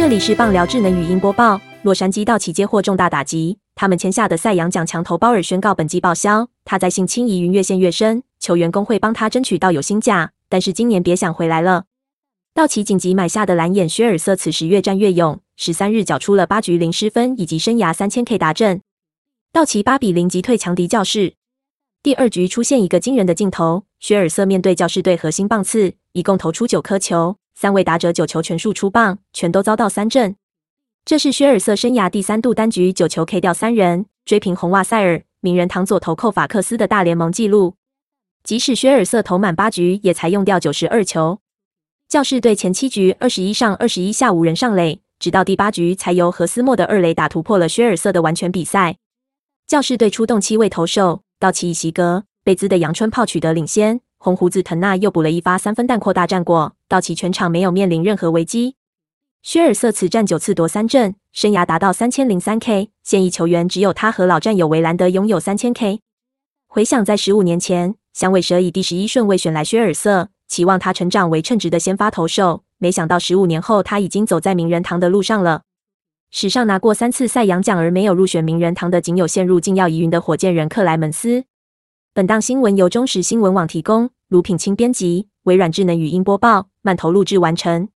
这里是棒聊智能语音播报。洛杉矶道奇接获重大打击，他们签下的赛扬奖强投鲍尔宣告本季报销。他在性侵疑云越陷越深，球员工会帮他争取到有薪假，但是今年别想回来了。道奇紧急买下的蓝眼薛尔瑟此时越战越勇，十三日缴出了八局零失分以及生涯三千 K 达阵。道奇八比零击退强敌教士。第二局出现一个惊人的镜头，薛尔瑟面对教士队核心棒次，一共投出九颗球。三位打者九球全数出棒，全都遭到三振。这是薛尔瑟生涯第三度单局九球 K 掉三人，追平红袜塞尔、名人堂左投寇法克斯的大联盟纪录。即使薛尔瑟投满八局，也才用掉九十二球。教士队前七局二十一上二十一下无人上垒，直到第八局才由何斯莫的二垒打突破了薛尔瑟的完全比赛。教士队出动七位投手，道奇以席格、贝兹的阳春炮取得领先。红胡子滕纳又补了一发三分弹，扩大战果。道奇全场没有面临任何危机。薛尔瑟此战九次夺三振，生涯达到三千零三 K。现役球员只有他和老战友维兰德拥有三千 K。回想在十五年前，响尾蛇以第十一顺位选来薛尔瑟，期望他成长为称职的先发投手。没想到十五年后，他已经走在名人堂的路上了。史上拿过三次赛扬奖而没有入选名人堂的，仅有陷入禁药疑云的火箭人克莱门斯。本档新闻由中时新闻网提供，卢品清编辑，微软智能语音播报，慢投录制完成。